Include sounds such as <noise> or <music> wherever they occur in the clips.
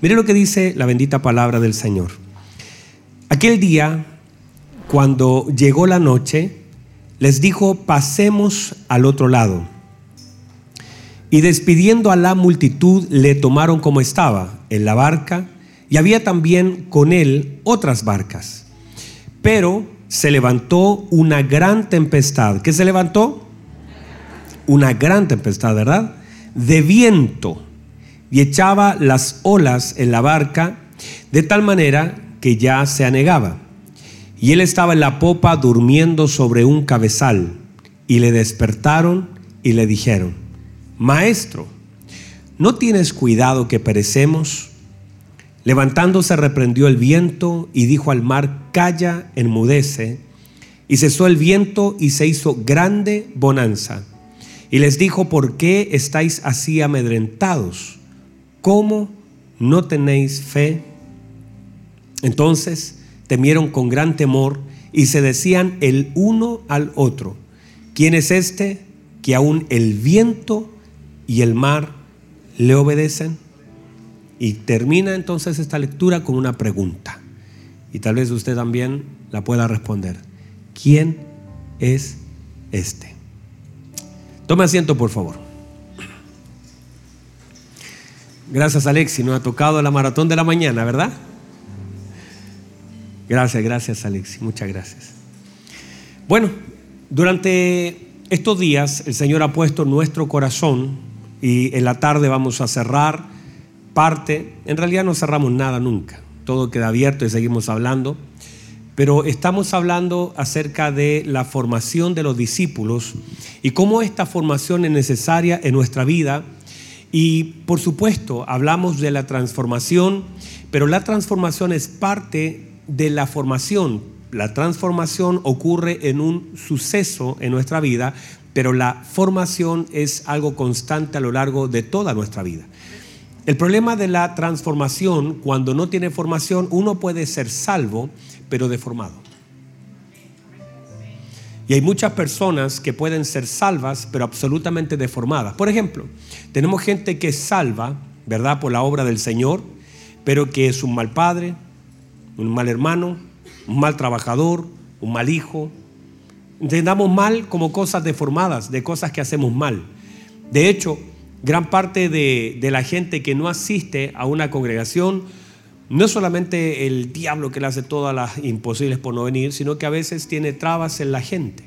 Mire lo que dice la bendita palabra del Señor. Aquel día, cuando llegó la noche, les dijo, pasemos al otro lado. Y despidiendo a la multitud, le tomaron como estaba, en la barca, y había también con él otras barcas. Pero se levantó una gran tempestad. ¿Qué se levantó? Una gran tempestad, ¿verdad? De viento. Y echaba las olas en la barca de tal manera que ya se anegaba. Y él estaba en la popa durmiendo sobre un cabezal. Y le despertaron y le dijeron, Maestro, ¿no tienes cuidado que perecemos? Levantándose reprendió el viento y dijo al mar, Calla, enmudece. Y cesó el viento y se hizo grande bonanza. Y les dijo, ¿por qué estáis así amedrentados? ¿Cómo no tenéis fe? Entonces temieron con gran temor y se decían el uno al otro, ¿quién es este que aún el viento y el mar le obedecen? Y termina entonces esta lectura con una pregunta. Y tal vez usted también la pueda responder. ¿Quién es este? Tome asiento, por favor. Gracias, Alexi. Nos ha tocado la maratón de la mañana, ¿verdad? Gracias, gracias, Alexi. Muchas gracias. Bueno, durante estos días el Señor ha puesto nuestro corazón y en la tarde vamos a cerrar parte. En realidad no cerramos nada nunca. Todo queda abierto y seguimos hablando. Pero estamos hablando acerca de la formación de los discípulos y cómo esta formación es necesaria en nuestra vida. Y por supuesto, hablamos de la transformación, pero la transformación es parte de la formación. La transformación ocurre en un suceso en nuestra vida, pero la formación es algo constante a lo largo de toda nuestra vida. El problema de la transformación, cuando no tiene formación, uno puede ser salvo, pero deformado. Y hay muchas personas que pueden ser salvas, pero absolutamente deformadas. Por ejemplo, tenemos gente que es salva, ¿verdad? Por la obra del Señor, pero que es un mal padre, un mal hermano, un mal trabajador, un mal hijo. Entendamos mal como cosas deformadas, de cosas que hacemos mal. De hecho, gran parte de, la gente que no asiste a una congregación no es solamente el diablo que le hace todas las imposibles por no venir, sino que a veces tiene trabas en la gente,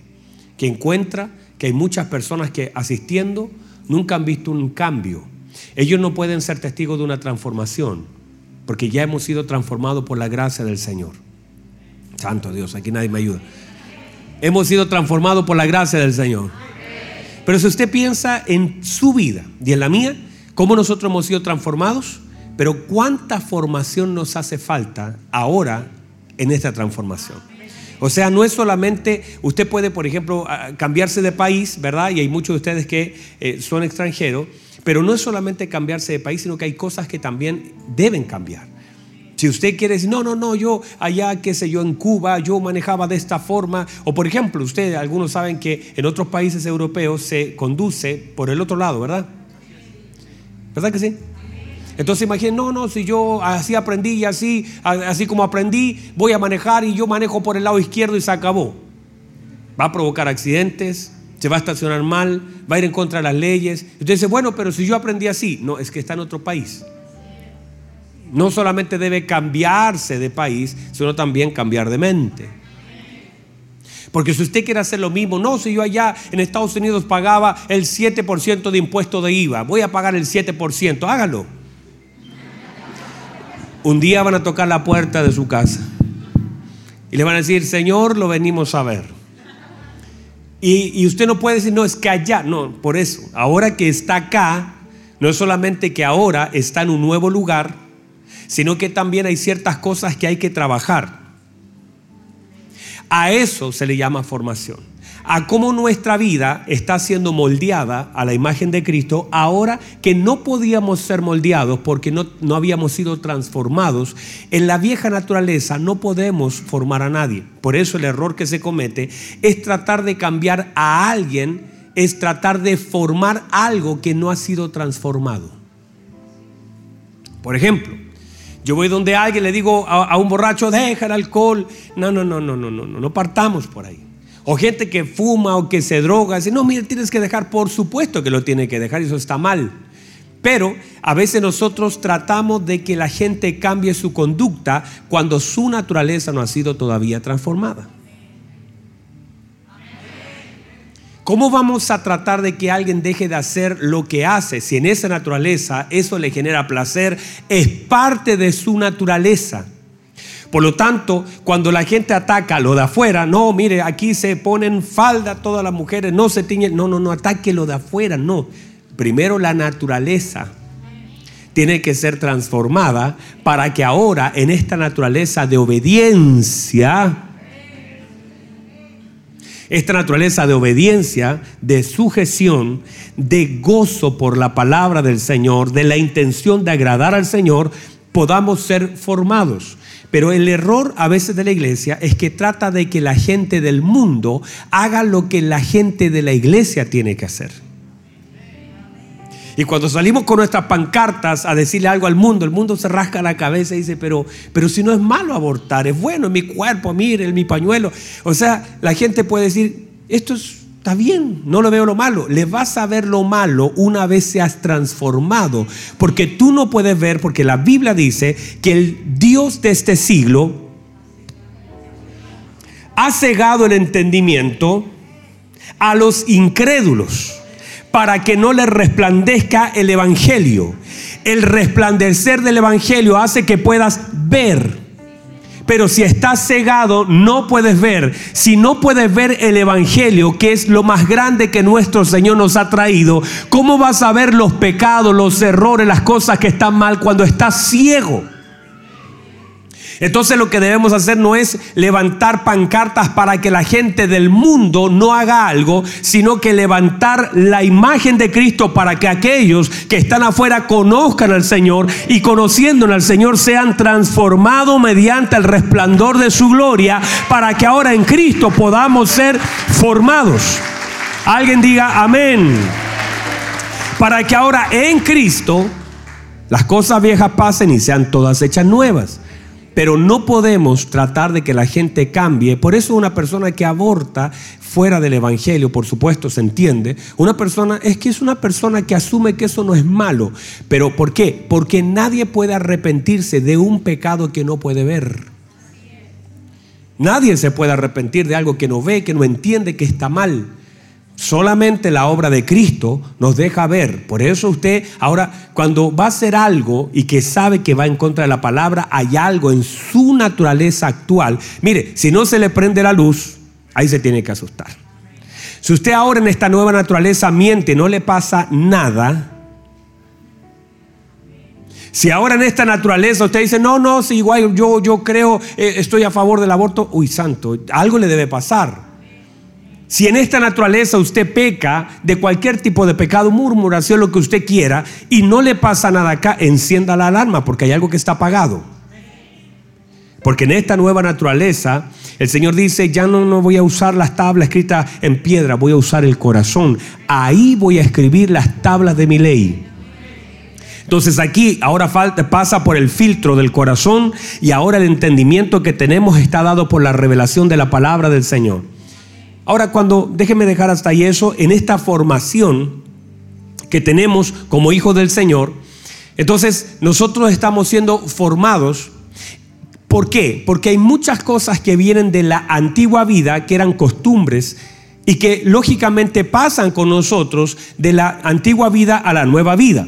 que encuentra que hay muchas personas que asistiendo nunca han visto un cambio. Ellos no pueden ser testigos de una transformación porque ya hemos sido transformados por la gracia del Señor. Santo Dios, aquí nadie me ayuda. Hemos sido transformados por la gracia del Señor. Pero si usted piensa en su vida y en la mía, cómo nosotros hemos sido transformados, pero cuánta formación nos hace falta ahora en esta transformación. O sea, no es solamente, usted puede, por ejemplo, cambiarse de país, ¿verdad? Y hay muchos de ustedes que eh, son extranjeros pero no es solamente cambiarse de país, sino que hay cosas que también deben cambiar. Si usted quiere decir, no, no, no, yo allá, qué sé yo, en Cuba, yo manejaba de esta forma, o por ejemplo, ustedes, algunos saben que en otros países europeos se conduce por el otro lado, ¿verdad? ¿Verdad que sí? Entonces imaginen, no, no, si yo así aprendí y así, así como aprendí, voy a manejar y yo manejo por el lado izquierdo y se acabó. Va a provocar accidentes, se va a estacionar mal, va a ir en contra de las leyes. Usted dice, bueno, pero si yo aprendí así, no, es que está en otro país. No solamente debe cambiarse de país, sino también cambiar de mente. Porque si usted quiere hacer lo mismo, no, si yo allá en Estados Unidos pagaba el 7% de impuesto de IVA, voy a pagar el 7%, hágalo. Un día van a tocar la puerta de su casa y le van a decir, Señor, lo venimos a ver. Y, usted no puede decir, no, es que allá, no, por eso, ahora que está acá, no es solamente que ahora está en un nuevo lugar, sino que también hay ciertas cosas que hay que trabajar. A eso se le llama formación a cómo nuestra vida está siendo moldeada a la imagen de Cristo ahora que no podíamos ser moldeados porque no, no habíamos sido transformados. En la vieja naturaleza no podemos formar a nadie. Por eso el error que se comete es tratar de cambiar a alguien, es tratar de formar algo que no ha sido transformado. Por ejemplo, Yo voy donde alguien le digo a, un borracho, deja el alcohol. No, no, no, no, no, no, no, no partamos por ahí. O gente que fuma o que se droga, dice, no, mire, tienes que dejar, por supuesto que lo tiene que dejar, eso está mal. Pero a veces nosotros tratamos de que la gente cambie su conducta cuando su naturaleza no ha sido todavía transformada. ¿Cómo vamos a tratar de que alguien deje de hacer lo que hace si en esa naturaleza eso le genera placer? Es parte de su naturaleza. Por lo tanto, cuando la gente ataca lo de afuera, no, mire, aquí se ponen falda todas las mujeres, no se tiñen, no, no, no, ataque lo de afuera, no. Primero la naturaleza tiene que ser transformada para que ahora en esta naturaleza de obediencia, esta naturaleza de obediencia, de sujeción, de gozo por la palabra del Señor, de la intención de agradar al Señor, podamos ser formados. Pero el error a veces de la iglesia es que trata de que la gente del mundo haga lo que la gente de la iglesia tiene que hacer. Y cuando salimos con nuestras pancartas a decirle algo al mundo, el mundo se rasca la cabeza y dice, pero, pero si no es malo abortar, es bueno en mi cuerpo, mire, mi pañuelo. O sea, la gente puede decir, esto está bien, no lo veo lo malo. Le vas a ver lo malo una vez seas transformado. Porque tú no puedes ver, porque la Biblia dice que el Dios de este siglo ha cegado el entendimiento a los incrédulos para que no le resplandezca el Evangelio. El resplandecer del Evangelio hace que puedas ver. Pero si estás cegado, no puedes ver. Si no puedes ver el Evangelio, que es lo más grande que nuestro Señor nos ha traído, ¿cómo vas a ver los pecados, los errores, las cosas que están mal cuando estás ciego? Entonces lo que debemos hacer no es levantar pancartas para que la gente del mundo no haga algo, sino que levantar la imagen de Cristo para que aquellos que están afuera conozcan al Señor y conociendo al Señor sean transformados mediante el resplandor de su gloria para que ahora en Cristo podamos ser formados. Alguien diga amén. Para que ahora en Cristo las cosas viejas pasen y sean todas hechas nuevas. Pero no podemos tratar de que la gente cambie. Por eso una persona que aborta fuera del Evangelio, por supuesto, se entiende. Una persona es que es una persona que asume que eso no es malo. Pero ¿por qué? Porque nadie puede arrepentirse de un pecado que no puede ver. Nadie se puede arrepentir de algo que no ve, que no entiende, que está mal. Solamente la obra de Cristo nos deja ver. Por eso usted ahora, cuando va a hacer algo y que sabe que va en contra de la palabra, hay algo en su naturaleza actual. Mire, si no se le prende la luz, ahí se tiene que asustar. Si usted ahora en esta nueva naturaleza miente, no le pasa nada. Si ahora en esta naturaleza usted dice, no, no, si igual yo, yo creo, eh, estoy a favor del aborto, uy, santo, algo le debe pasar. Si en esta naturaleza usted peca de cualquier tipo de pecado, murmuración, lo que usted quiera, y no le pasa nada acá, encienda la alarma porque hay algo que está apagado. Porque en esta nueva naturaleza, el Señor dice, ya no, no voy a usar las tablas escritas en piedra, voy a usar el corazón. Ahí voy a escribir las tablas de mi ley. Entonces aquí ahora falta, pasa por el filtro del corazón y ahora el entendimiento que tenemos está dado por la revelación de la palabra del Señor. Ahora, cuando, déjeme dejar hasta ahí eso, en esta formación que tenemos como hijos del Señor, entonces nosotros estamos siendo formados. ¿Por qué? Porque hay muchas cosas que vienen de la antigua vida, que eran costumbres, y que lógicamente pasan con nosotros de la antigua vida a la nueva vida.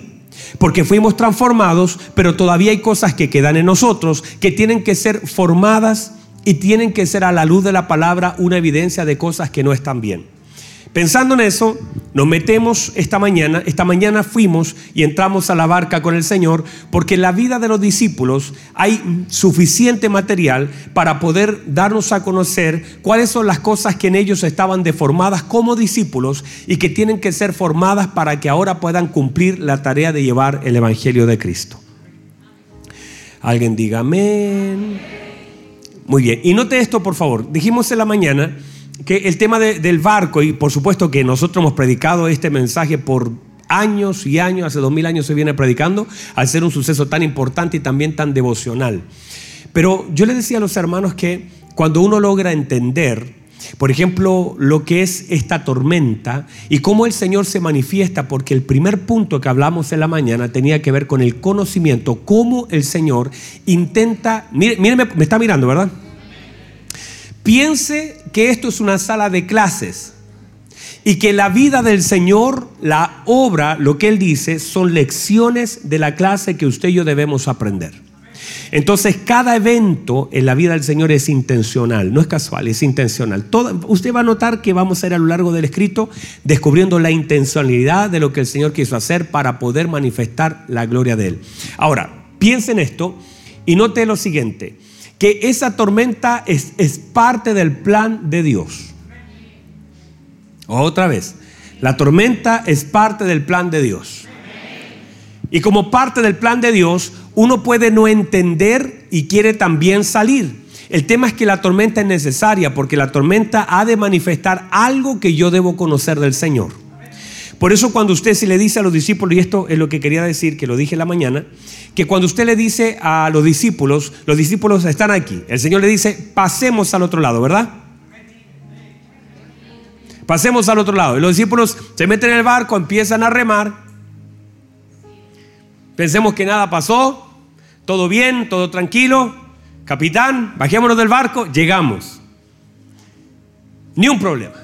Porque fuimos transformados, pero todavía hay cosas que quedan en nosotros que tienen que ser formadas y tienen que ser a la luz de la palabra una evidencia de cosas que no están bien. Pensando en eso, nos metemos esta mañana, esta mañana fuimos y entramos a la barca con el Señor, porque en la vida de los discípulos hay suficiente material para poder darnos a conocer cuáles son las cosas que en ellos estaban deformadas como discípulos y que tienen que ser formadas para que ahora puedan cumplir la tarea de llevar el Evangelio de Cristo. Alguien diga amén. Muy bien, y note esto por favor. Dijimos en la mañana que el tema del barco, y por supuesto que nosotros hemos predicado este mensaje por años y años, hace dos mil años se viene predicando, al ser un suceso tan importante y también tan devocional. Pero yo le decía a los hermanos que cuando uno logra entender, por ejemplo, lo que es esta tormenta y cómo el Señor se manifiesta, porque el primer punto que hablamos en la mañana tenía que ver con el conocimiento, cómo el Señor intenta, mire, me, me está mirando, ¿verdad? Piense que esto es una sala de clases y que la vida del Señor, la obra, lo que Él dice, son lecciones de la clase que usted y yo debemos aprender. Entonces, cada evento en la vida del Señor es intencional, no es casual, es intencional. usted va a notar que vamos a ir a lo largo del escrito descubriendo la intencionalidad de lo que el Señor quiso hacer para poder manifestar la gloria de Él. Ahora, piense en esto y note lo siguiente que esa tormenta es, es parte del plan de Dios. Otra vez, la tormenta es parte del plan de Dios. Y como parte del plan de Dios, uno puede no entender y quiere también salir. El tema es que la tormenta es necesaria porque la tormenta ha de manifestar algo que yo debo conocer del Señor. Por eso cuando usted se le dice a los discípulos, y esto es lo que quería decir, que lo dije en la mañana, que cuando usted le dice a los discípulos, los discípulos están aquí, el Señor le dice, pasemos al otro lado, ¿verdad? Pasemos al otro lado. Y los discípulos se meten en el barco, empiezan a remar. Pensemos que nada pasó, todo bien, todo tranquilo. Capitán, bajémonos del barco, llegamos. Ni un problema.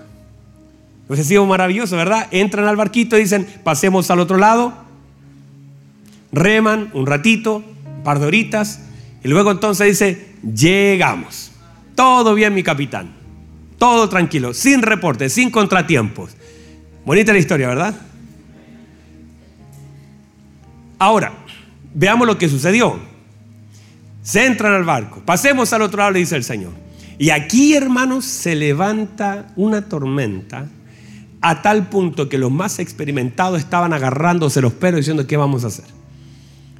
Pues ha sido maravilloso, ¿verdad? Entran al barquito y dicen, pasemos al otro lado. Reman un ratito, un par de horitas. Y luego entonces dice, llegamos. Todo bien, mi capitán. Todo tranquilo, sin reportes, sin contratiempos. Bonita la historia, ¿verdad? Ahora, veamos lo que sucedió. Se entran al barco. Pasemos al otro lado, le dice el Señor. Y aquí, hermanos, se levanta una tormenta a tal punto que los más experimentados estaban agarrándose los pelos diciendo, ¿qué vamos a hacer?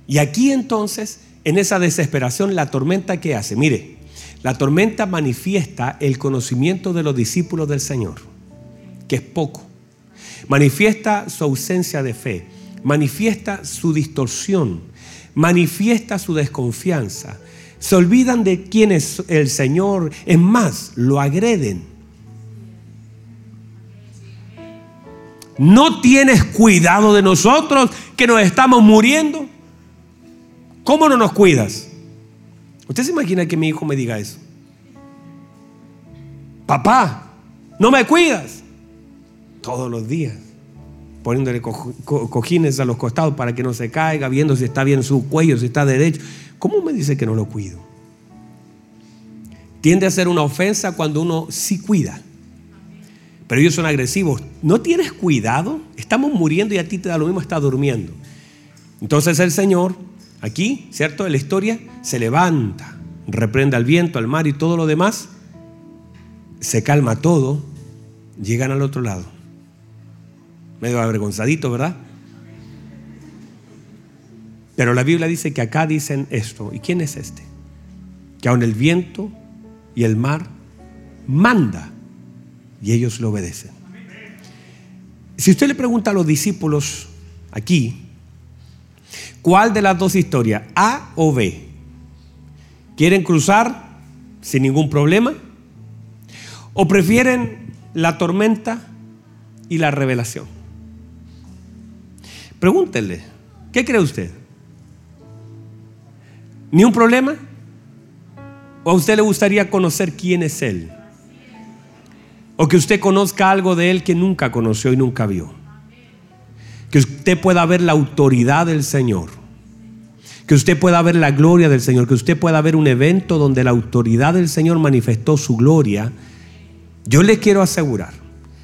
Y aquí entonces, en esa desesperación, la tormenta ¿qué hace? Mire, la tormenta manifiesta el conocimiento de los discípulos del Señor, que es poco. Manifiesta su ausencia de fe, manifiesta su distorsión, manifiesta su desconfianza. Se olvidan de quién es el Señor, es más, lo agreden. ¿No tienes cuidado de nosotros que nos estamos muriendo? ¿Cómo no nos cuidas? ¿Usted se imagina que mi hijo me diga eso? Papá, no me cuidas. Todos los días, poniéndole cojines a los costados para que no se caiga, viendo si está bien su cuello, si está derecho. ¿Cómo me dice que no lo cuido? Tiende a ser una ofensa cuando uno sí cuida pero ellos son agresivos. ¿No tienes cuidado? Estamos muriendo y a ti te da lo mismo, está durmiendo. Entonces el Señor, aquí, ¿cierto? En la historia, se levanta, reprende al viento, al mar y todo lo demás, se calma todo, llegan al otro lado. Medio avergonzadito, ¿verdad? Pero la Biblia dice que acá dicen esto. ¿Y quién es este? Que aun el viento y el mar manda y ellos le obedecen. Si usted le pregunta a los discípulos aquí, ¿cuál de las dos historias, A o B? ¿Quieren cruzar sin ningún problema? ¿O prefieren la tormenta y la revelación? Pregúntenle, ¿qué cree usted? ¿Ni un problema? ¿O a usted le gustaría conocer quién es Él? O que usted conozca algo de Él que nunca conoció y nunca vio. Que usted pueda ver la autoridad del Señor. Que usted pueda ver la gloria del Señor. Que usted pueda ver un evento donde la autoridad del Señor manifestó su gloria. Yo le quiero asegurar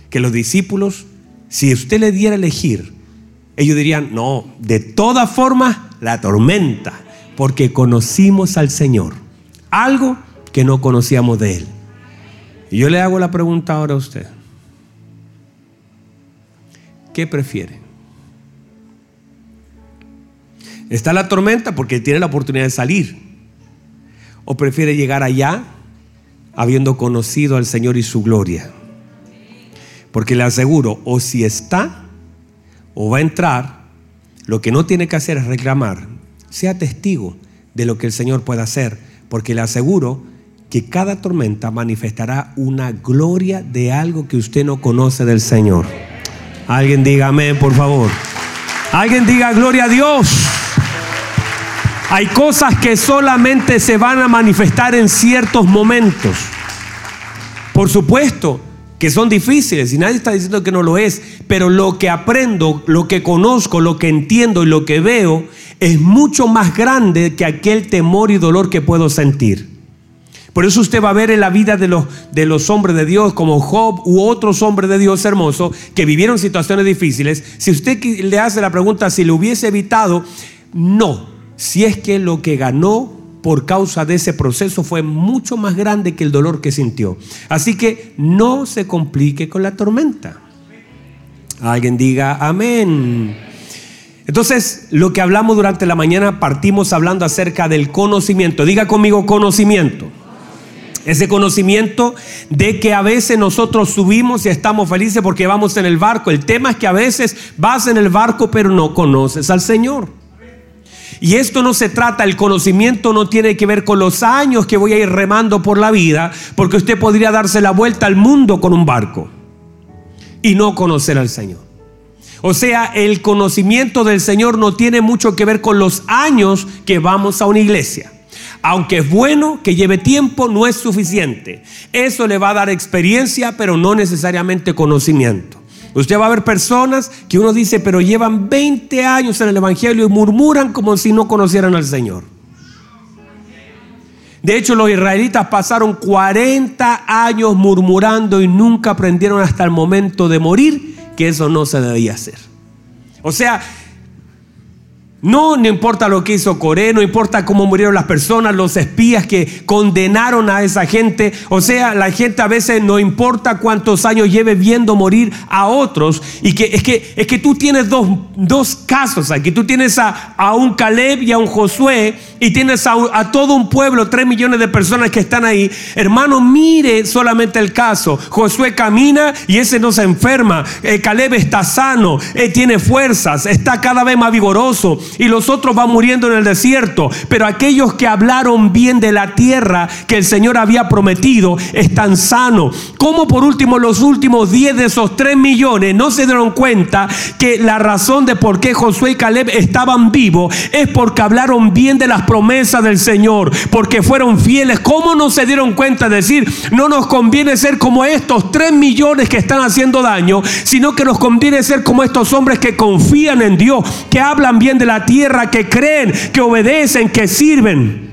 que los discípulos, si usted le diera elegir, ellos dirían, no, de todas formas, la tormenta, porque conocimos al Señor. Algo que no conocíamos de Él. Y yo le hago la pregunta ahora a usted. ¿Qué prefiere? ¿Está la tormenta porque tiene la oportunidad de salir? ¿O prefiere llegar allá habiendo conocido al Señor y su gloria? Porque le aseguro, o si está, o va a entrar, lo que no tiene que hacer es reclamar. Sea testigo de lo que el Señor puede hacer, porque le aseguro que cada tormenta manifestará una gloria de algo que usted no conoce del Señor. Alguien diga amén, por favor. Alguien diga gloria a Dios. Hay cosas que solamente se van a manifestar en ciertos momentos. Por supuesto que son difíciles y nadie está diciendo que no lo es, pero lo que aprendo, lo que conozco, lo que entiendo y lo que veo es mucho más grande que aquel temor y dolor que puedo sentir. Por eso usted va a ver en la vida de los, de los hombres de Dios, como Job u otros hombres de Dios hermosos, que vivieron situaciones difíciles. Si usted le hace la pregunta si lo hubiese evitado, no. Si es que lo que ganó por causa de ese proceso fue mucho más grande que el dolor que sintió. Así que no se complique con la tormenta. Alguien diga amén. Entonces, lo que hablamos durante la mañana, partimos hablando acerca del conocimiento. Diga conmigo conocimiento. Ese conocimiento de que a veces nosotros subimos y estamos felices porque vamos en el barco. El tema es que a veces vas en el barco pero no conoces al Señor. Y esto no se trata, el conocimiento no tiene que ver con los años que voy a ir remando por la vida, porque usted podría darse la vuelta al mundo con un barco y no conocer al Señor. O sea, el conocimiento del Señor no tiene mucho que ver con los años que vamos a una iglesia aunque es bueno que lleve tiempo, no es suficiente. Eso le va a dar experiencia, pero no necesariamente conocimiento. Usted va a ver personas que uno dice, pero llevan 20 años en el Evangelio y murmuran como si no conocieran al Señor. De hecho, los israelitas pasaron 40 años murmurando y nunca aprendieron hasta el momento de morir que eso no se debía hacer. O sea, no, no importa lo que hizo Coré, no importa cómo murieron las personas, los espías que condenaron a esa gente. O sea, la gente a veces no importa cuántos años lleve viendo morir a otros. Y que es que, es que tú tienes dos, dos casos aquí. Tú tienes a, a, un Caleb y a un Josué y tienes a, a, todo un pueblo, tres millones de personas que están ahí. Hermano, mire solamente el caso. Josué camina y ese no se enferma. Eh, Caleb está sano, eh, tiene fuerzas, está cada vez más vigoroso y los otros van muriendo en el desierto. Pero aquellos que hablaron bien de la tierra que el Señor había prometido están sanos. Como por último los últimos 10 de esos 3 millones no se dieron cuenta que la razón de por qué Josué y Caleb estaban vivos es porque hablaron bien de las promesas del Señor, porque fueron fieles. ¿Cómo no se dieron cuenta de decir, no nos conviene ser como estos 3 millones que están haciendo daño, sino que nos conviene ser como estos hombres que confían en Dios, que hablan bien de la tierra, que creen, que obedecen, que sirven.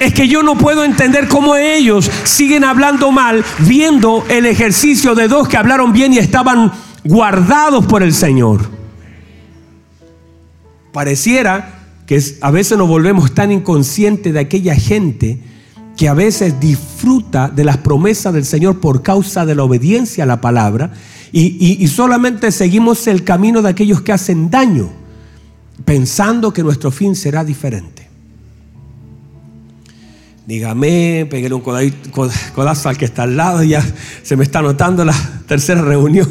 Es que yo no puedo entender cómo ellos siguen hablando mal viendo el ejercicio de dos que hablaron bien y estaban guardados por el Señor. Pareciera que a veces nos volvemos tan inconscientes de aquella gente que a veces disfruta de las promesas del Señor por causa de la obediencia a la palabra y, solamente seguimos el camino de aquellos que hacen daño pensando que nuestro fin será diferente. Dígame, pegué un codazo al que está al lado, ya se me está notando la tercera reunión.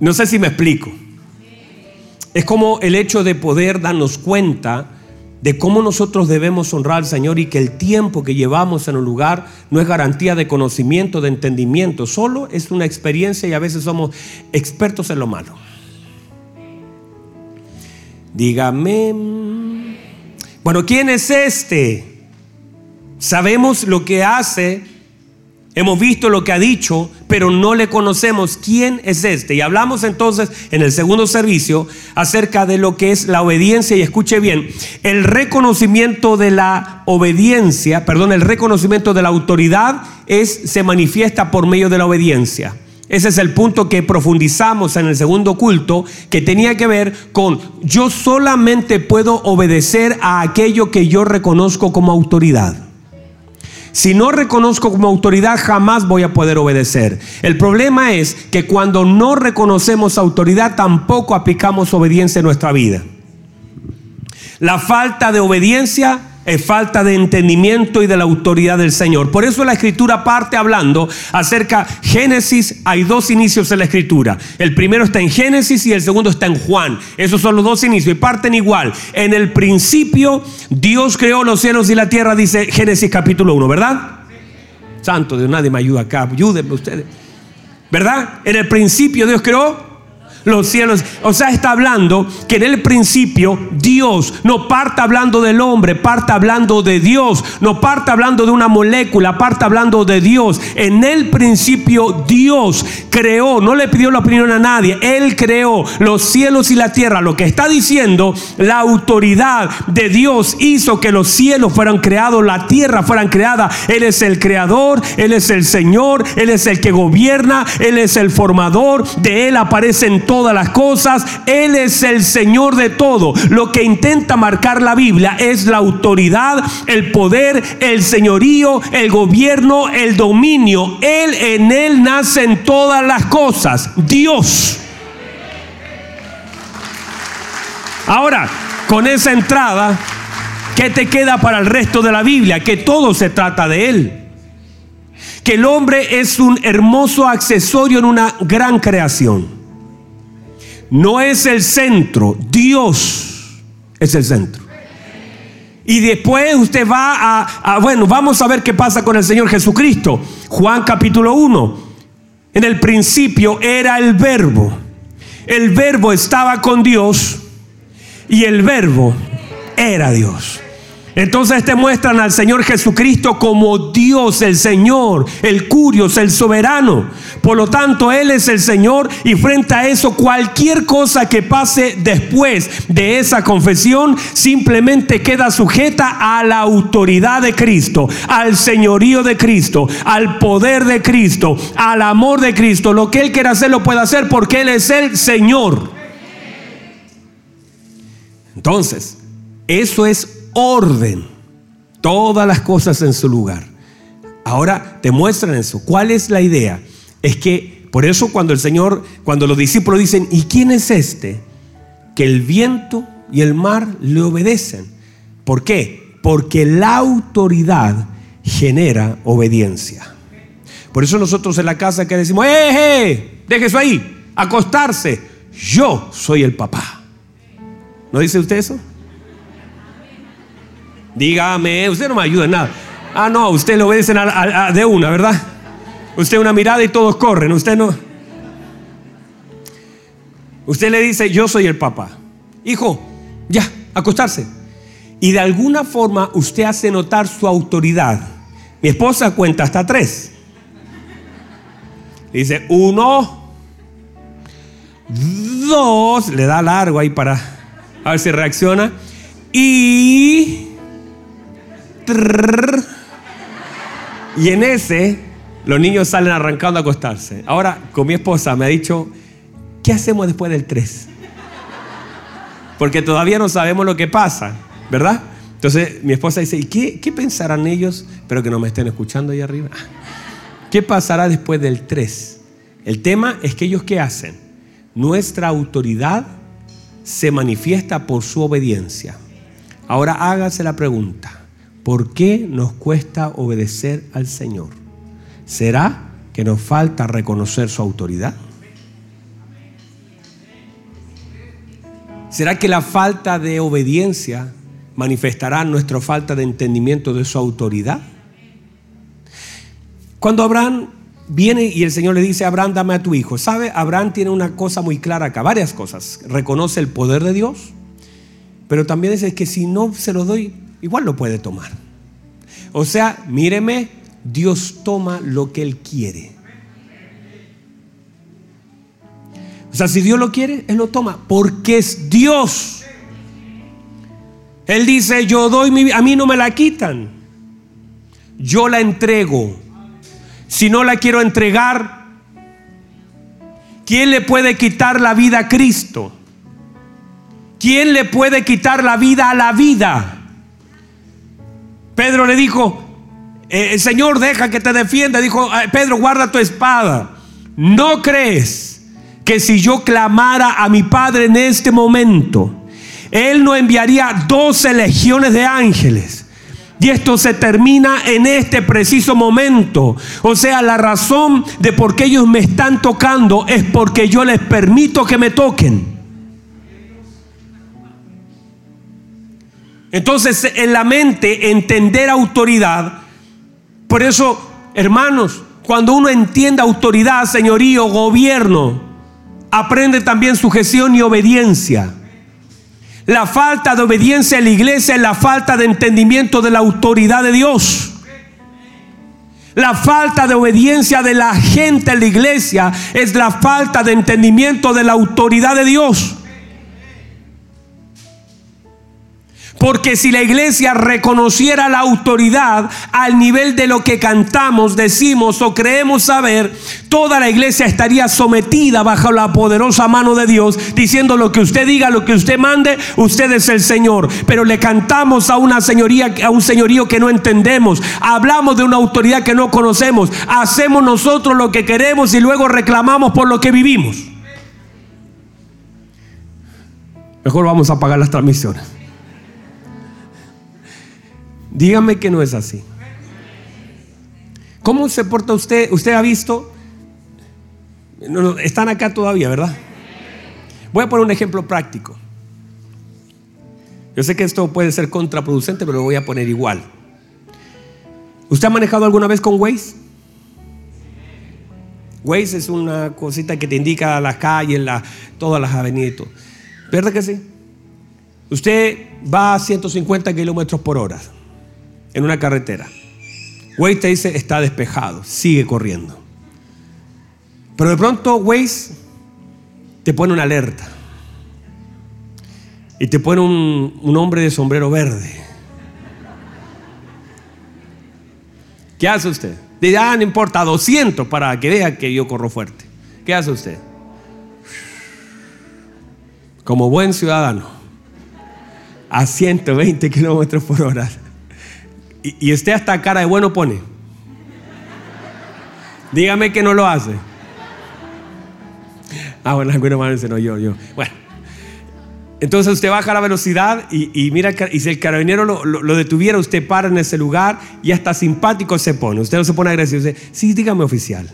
No sé si me explico. Es como el hecho de poder darnos cuenta de cómo nosotros debemos honrar al Señor y que el tiempo que llevamos en un lugar no es garantía de conocimiento, de entendimiento, solo es una experiencia y a veces somos expertos en lo malo. Dígame. Bueno, ¿quién es este? Sabemos lo que hace, hemos visto lo que ha dicho, pero no le conocemos quién es este. Y hablamos entonces en el segundo servicio acerca de lo que es la obediencia y escuche bien, el reconocimiento de la obediencia, perdón, el reconocimiento de la autoridad es se manifiesta por medio de la obediencia. Ese es el punto que profundizamos en el segundo culto, que tenía que ver con yo solamente puedo obedecer a aquello que yo reconozco como autoridad. Si no reconozco como autoridad, jamás voy a poder obedecer. El problema es que cuando no reconocemos autoridad, tampoco aplicamos obediencia en nuestra vida. La falta de obediencia Es falta de entendimiento y de la autoridad del Señor. Por eso la escritura parte hablando acerca Génesis. Hay dos inicios en la escritura. El primero está en Génesis y el segundo está en Juan. Esos son los dos inicios y parten igual. En el principio Dios creó los cielos y la tierra, dice Génesis capítulo 1, ¿verdad? Santo Dios, nadie me ayuda acá. Ayúdenme ustedes. ¿Verdad? En el principio Dios creó los cielos. O sea, está hablando que en el principio Dios no parte hablando del hombre, parte hablando de Dios, no parte hablando de una molécula, parte hablando de Dios. En el principio Dios creó, no le pidió la opinión a nadie, Él creó los cielos y la tierra. Lo que está diciendo, la autoridad de Dios hizo que los cielos fueran creados, la tierra fueran creada. Él es el creador, Él es el Señor, Él es el que gobierna, Él es el formador, de Él aparecen todos todas las cosas, Él es el Señor de todo. Lo que intenta marcar la Biblia es la autoridad, el poder, el señorío, el gobierno, el dominio. Él en Él nacen todas las cosas. Dios. Ahora, con esa entrada, ¿qué te queda para el resto de la Biblia? Que todo se trata de Él. Que el hombre es un hermoso accesorio en una gran creación no es el centro, Dios es el centro. Y después usted va a, bueno, vamos a ver qué pasa con el Señor Jesucristo. Juan capítulo 1. En el principio era el verbo. El verbo estaba con Dios y el verbo era Dios. Entonces te muestran al Señor Jesucristo como Dios, el Señor, el Curios, el soberano. Por lo tanto, Él es el Señor y frente a eso, cualquier cosa que pase después de esa confesión simplemente queda sujeta a la autoridad de Cristo, al señorío de Cristo, al poder de Cristo, al amor de Cristo. Lo que Él quiera hacer lo puede hacer porque Él es el Señor. Entonces, eso es orden. Todas las cosas en su lugar. Ahora te muestran eso. ¿Cuál es la idea? Es que por eso cuando el Señor, cuando los discípulos dicen, ¿y quién es este? Que el viento y el mar le obedecen. ¿Por qué? Porque la autoridad genera obediencia. Por eso nosotros en la casa que decimos, ¡eh, eh! Deje eso ahí, acostarse. Yo soy el papá. ¿No dice usted eso? Dígame, usted no me ayuda en nada. Ah, no, usted lo obedecen de una, ¿verdad? Usted una mirada y todos corren. Usted no. Usted le dice, yo soy el papá. Hijo, ya, acostarse. Y de alguna forma usted hace notar su autoridad. Mi esposa cuenta hasta tres. Dice, uno, dos, le da largo ahí para a ver si reacciona. Y y en ese, los niños salen arrancando a acostarse. Ahora, con mi esposa me ha dicho, ¿qué hacemos después del 3? Porque todavía no sabemos lo que pasa, ¿verdad? Entonces mi esposa dice, ¿y qué, pensarán ellos? Espero que no me estén escuchando ahí arriba. <laughs> ¿Qué pasará después del 3? El tema es que ellos qué hacen? Nuestra autoridad se manifiesta por su obediencia. Ahora hágase la pregunta. ¿Por qué nos cuesta obedecer al Señor? ¿Será que nos falta reconocer su autoridad? ¿Será que la falta de obediencia manifestará nuestra falta de entendimiento de su autoridad? Cuando Abraham viene y el Señor le dice, Abraham, dame a tu hijo. ¿Sabe? Abraham tiene una cosa muy clara acá, varias cosas. Reconoce el poder de Dios, pero también dice que si no se lo doy, igual lo puede tomar. O sea, míreme, Dios toma lo que Él quiere. O sea, si Dios lo quiere, Él lo toma, porque es Dios. Él dice, yo doy mi a mí no me la quitan. Yo la entrego. Si no la quiero entregar, ¿quién le puede quitar la vida a Cristo? ¿Quién le puede quitar la vida a la vida? Pedro le dijo, eh, el Señor deja que te defienda. Dijo, Pedro, guarda tu espada. ¿No crees que si yo clamara a mi Padre en este momento, Él no enviaría doce legiones de ángeles Y esto se termina en este preciso momento. O sea, la razón de por qué ellos me están tocando es porque yo les permito que me toquen. Entonces, en la mente, entender autoridad. Por eso, hermanos, cuando uno entiende autoridad, señorío, gobierno, aprende también sujeción y obediencia. La falta de obediencia en la iglesia es la falta de entendimiento de la autoridad de Dios. La falta de obediencia de la gente en la iglesia es la falta de entendimiento de la autoridad de Dios. Porque si la iglesia reconociera la autoridad al nivel de lo que cantamos, decimos o creemos saber, toda la iglesia estaría sometida bajo la poderosa mano de Dios, diciendo lo que usted diga, lo que usted mande, usted es el Señor. Pero le cantamos a una señoría, a un señorío que no entendemos, hablamos de una autoridad que no conocemos, hacemos nosotros lo que queremos y luego reclamamos por lo que vivimos. Mejor vamos a apagar las transmisiones. Dígame que no es así. ¿Cómo se porta usted? Usted ha visto. están acá todavía, ¿verdad? Voy a poner un ejemplo práctico. Yo sé que esto puede ser contraproducente, pero lo voy a poner igual. ¿Usted ha manejado alguna vez con Waze? Waze es una cosita que te indica las calles, todas las avenidas. ¿Verdad que sí? Usted va a 150 kilómetros por hora en una carretera. Waze te dice está despejado, sigue corriendo. Pero de pronto Waze te pone una alerta y te pone un, hombre de sombrero verde. ¿Qué hace usted? Dice, ah, no importa, 200 para que vea que yo corro fuerte. ¿Qué hace usted? Como buen ciudadano, a 120 kilómetros por hora y, usted hasta cara de bueno pone. Dígame que no lo hace. Ah, bueno, algunos van no, yo, yo. Bueno. Entonces usted baja la velocidad y, mira, y si el carabinero lo, detuviera, usted para en ese lugar y hasta simpático se pone. Usted no se pone agresivo. Usted, sí, dígame oficial.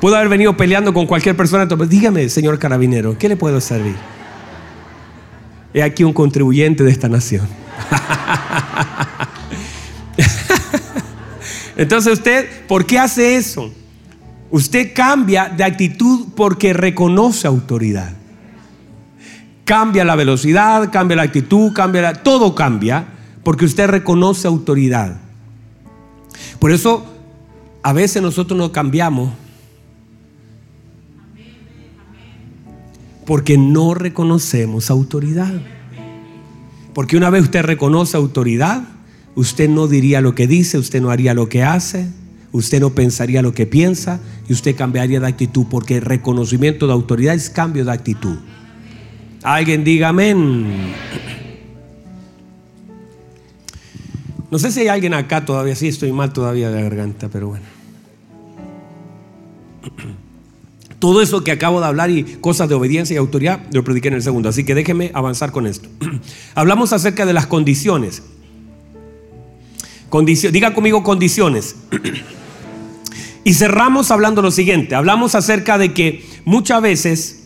Puedo haber venido peleando con cualquier persona. Dígame, señor carabinero, ¿qué le puedo servir? He aquí un contribuyente de esta nación. <laughs> Entonces usted, ¿por qué hace eso? Usted cambia de actitud porque reconoce autoridad. Cambia la velocidad, cambia la actitud, cambia la, todo cambia porque usted reconoce autoridad. Por eso a veces nosotros no cambiamos porque no reconocemos autoridad. Porque una vez usted reconoce autoridad, usted no diría lo que dice, usted no haría lo que hace, usted no pensaría lo que piensa y usted cambiaría de actitud porque el reconocimiento de autoridad es cambio de actitud. Alguien diga amén. No sé si hay alguien acá todavía, sí estoy mal todavía de la garganta, pero bueno. Todo eso que acabo de hablar y cosas de obediencia y autoridad, lo prediqué en el segundo. Así que déjeme avanzar con esto. <clears throat> Hablamos acerca de las condiciones diga conmigo condiciones. y cerramos hablando lo siguiente. Hablamos acerca de que muchas veces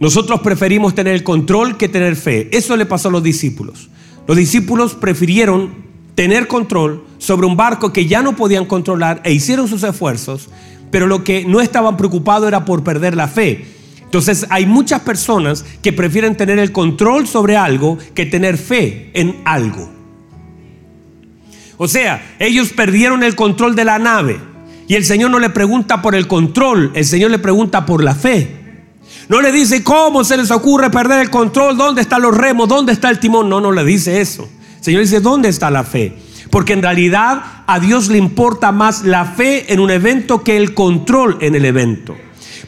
nosotros preferimos tener el control que tener fe. Eso le pasó a los discípulos. Los discípulos prefirieron tener control sobre un barco que ya no podían controlar e hicieron sus esfuerzos, pero lo que no estaban preocupados era por perder la fe. Entonces hay muchas personas que prefieren tener el control sobre algo que tener fe en algo. O sea, ellos perdieron el control de la nave. Y el Señor no le pregunta por el control, el Señor le pregunta por la fe. No le dice, ¿cómo se les ocurre perder el control? ¿Dónde están los remos? ¿Dónde está el timón? No, no le dice eso. El Señor dice, ¿dónde está la fe? Porque en realidad a Dios le importa más la fe en un evento que el control en el evento.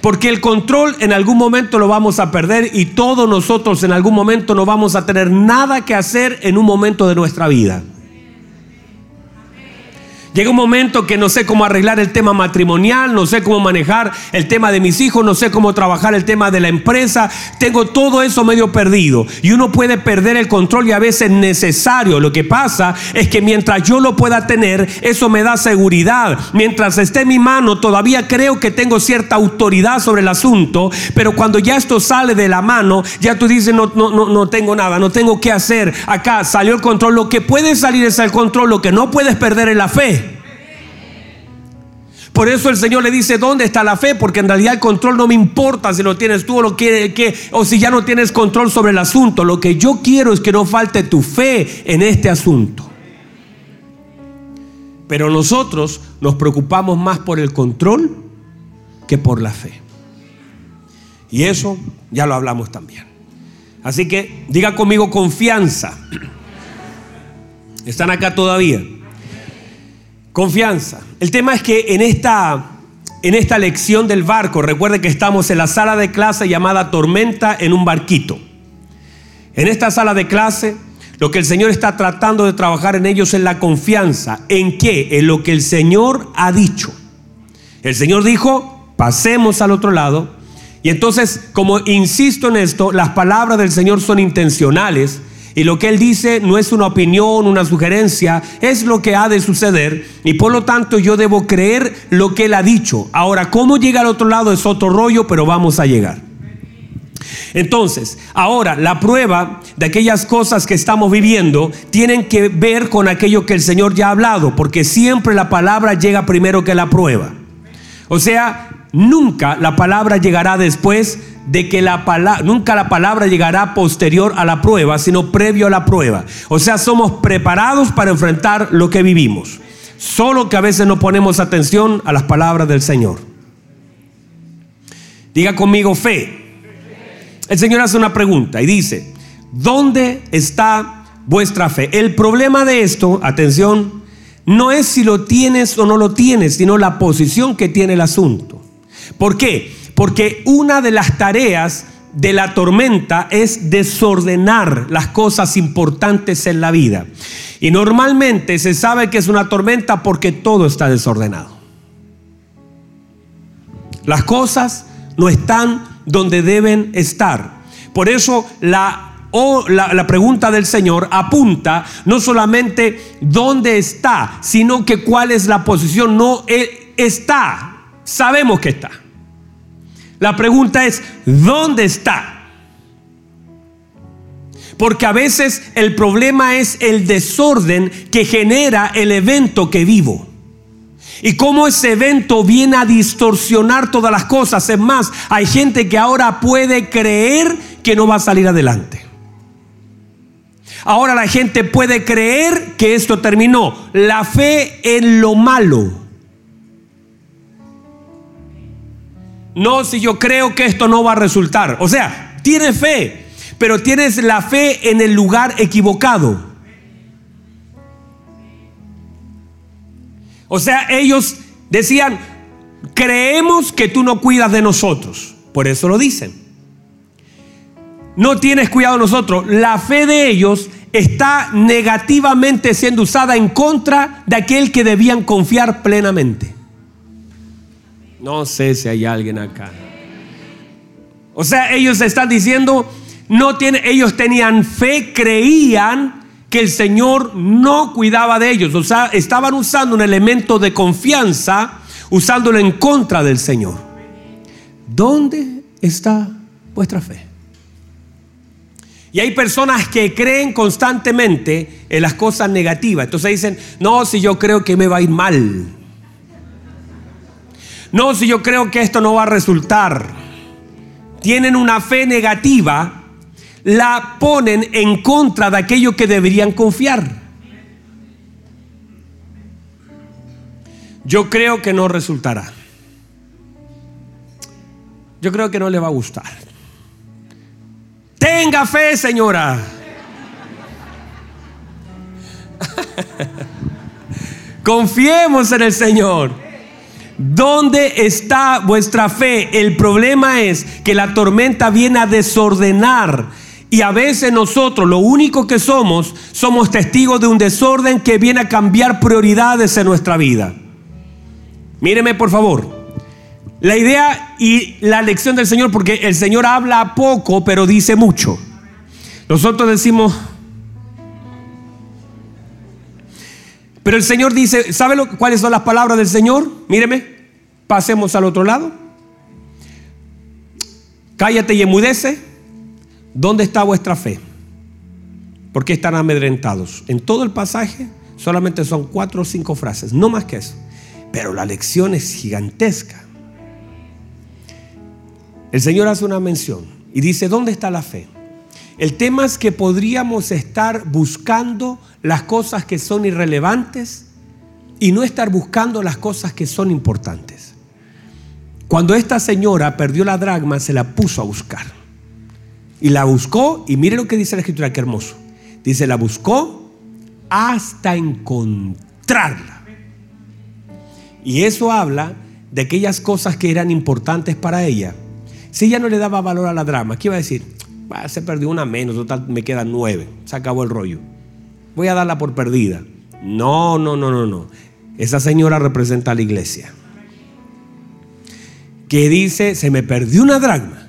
Porque el control en algún momento lo vamos a perder y todos nosotros en algún momento no vamos a tener nada que hacer en un momento de nuestra vida. Llega un momento que no sé cómo arreglar el tema matrimonial, no sé cómo manejar el tema de mis hijos, no sé cómo trabajar el tema de la empresa. Tengo todo eso medio perdido. Y uno puede perder el control y a veces necesario. Lo que pasa es que mientras yo lo pueda tener, eso me da seguridad. Mientras esté en mi mano, todavía creo que tengo cierta autoridad sobre el asunto. Pero cuando ya esto sale de la mano, ya tú dices, no, no, no, no tengo nada, no tengo qué hacer. Acá salió el control. Lo que puede salir es el control. Lo que no puedes perder es la fe. Por eso el Señor le dice, ¿dónde está la fe? Porque en realidad el control no me importa si lo tienes tú o, lo que, que, o si ya no tienes control sobre el asunto. Lo que yo quiero es que no falte tu fe en este asunto. Pero nosotros nos preocupamos más por el control que por la fe. Y eso ya lo hablamos también. Así que diga conmigo confianza. ¿Están acá todavía? Confianza. El tema es que en esta, en esta lección del barco, recuerde que estamos en la sala de clase llamada tormenta en un barquito. En esta sala de clase, lo que el Señor está tratando de trabajar en ellos es la confianza. ¿En qué? En lo que el Señor ha dicho. El Señor dijo, pasemos al otro lado. Y entonces, como insisto en esto, las palabras del Señor son intencionales y lo que Él dice no es una opinión, una sugerencia, es lo que ha de suceder. Y por lo tanto yo debo creer lo que Él ha dicho. Ahora, cómo llega al otro lado es otro rollo, pero vamos a llegar. Entonces, ahora la prueba de aquellas cosas que estamos viviendo tienen que ver con aquello que el Señor ya ha hablado, porque siempre la palabra llega primero que la prueba. O sea, nunca la palabra llegará después de que la palabra, nunca la palabra llegará posterior a la prueba, sino previo a la prueba. O sea, somos preparados para enfrentar lo que vivimos. Solo que a veces no ponemos atención a las palabras del Señor. Diga conmigo fe. El Señor hace una pregunta y dice, ¿dónde está vuestra fe? El problema de esto, atención, no es si lo tienes o no lo tienes, sino la posición que tiene el asunto. ¿Por qué? Porque una de las tareas de la tormenta es desordenar las cosas importantes en la vida. Y normalmente se sabe que es una tormenta porque todo está desordenado. Las cosas no están donde deben estar. Por eso la, la, pregunta del Señor apunta no solamente dónde está, sino que cuál es la posición. No está, sabemos que está. La pregunta es, ¿dónde está? Porque a veces el problema es el desorden que genera el evento que vivo. Y cómo ese evento viene a distorsionar todas las cosas. Es más, hay gente que ahora puede creer que no va a salir adelante. Ahora la gente puede creer que esto terminó. La fe en lo malo No, si yo creo que esto no va a resultar. O sea, tienes fe, pero tienes la fe en el lugar equivocado. O sea, ellos decían, creemos que tú no cuidas de nosotros. Por eso lo dicen. No tienes cuidado de nosotros. La fe de ellos está negativamente siendo usada en contra de aquel que debían confiar plenamente. No sé si hay alguien acá. O sea, ellos están diciendo, no tiene, ellos tenían fe, creían que el Señor no cuidaba de ellos. O sea, estaban usando un elemento de confianza, usándolo en contra del Señor. ¿Dónde está vuestra fe? Y hay personas que creen constantemente en las cosas negativas. Entonces dicen, no, si yo creo que me va a ir mal. No, si yo creo que esto no va a resultar. Tienen una fe negativa, la ponen en contra de aquello que deberían confiar. Yo creo que no resultará. Yo creo que no le va a gustar. Tenga fe, señora. <laughs> Confiemos en el Señor. ¿Dónde está vuestra fe? El problema es que la tormenta viene a desordenar Y a veces nosotros lo único que somos, somos testigos de un desorden que viene a cambiar prioridades en nuestra vida. Míreme por favor. La idea y la lección del Señor, porque el Señor habla poco, pero dice mucho. Nosotros decimos, pero el Señor dice, ¿sabe lo, cuáles son las palabras del Señor? Míreme, pasemos al otro lado. Cállate y emudece. ¿Dónde está vuestra fe? ¿Por qué están amedrentados? En todo el pasaje solamente son cuatro o cinco frases, no más que eso. Pero la lección es gigantesca. El Señor hace una mención y dice, ¿dónde está la fe? El tema es que podríamos estar buscando las cosas que son irrelevantes y no estar buscando las cosas que son importantes. Cuando esta señora perdió la dragma, se la puso a buscar. Y la buscó, y mire lo que dice la escritura, qué hermoso. Dice, la buscó hasta encontrarla. Y eso habla de aquellas cosas que eran importantes para ella. Si ella no le daba valor a la drama, ¿qué iba a decir? Se perdió una menos, total me quedan nueve. Se acabó el rollo. Voy a darla por perdida. No, no, no, no, no. Esa señora representa a la iglesia. Que dice, se me perdió una dragma.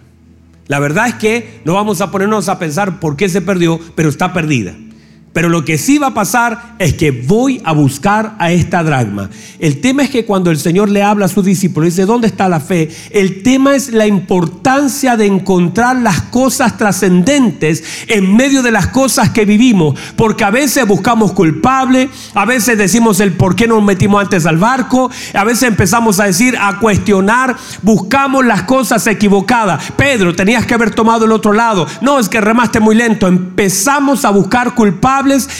La verdad es que no vamos a ponernos a pensar por qué se perdió, pero está perdida. Pero lo que sí va a pasar es que voy a buscar a esta dragma. El tema es que cuando el Señor le habla a sus discípulos, dice, ¿dónde está la fe? El tema es la importancia de encontrar las cosas trascendentes en medio de las cosas que vivimos. Porque a veces buscamos culpable, a veces decimos el por qué no nos metimos antes al barco, a veces empezamos a decir, a cuestionar, buscamos las cosas equivocadas. Pedro, tenías que haber tomado el otro lado. No, es que remaste muy lento. Empezamos a buscar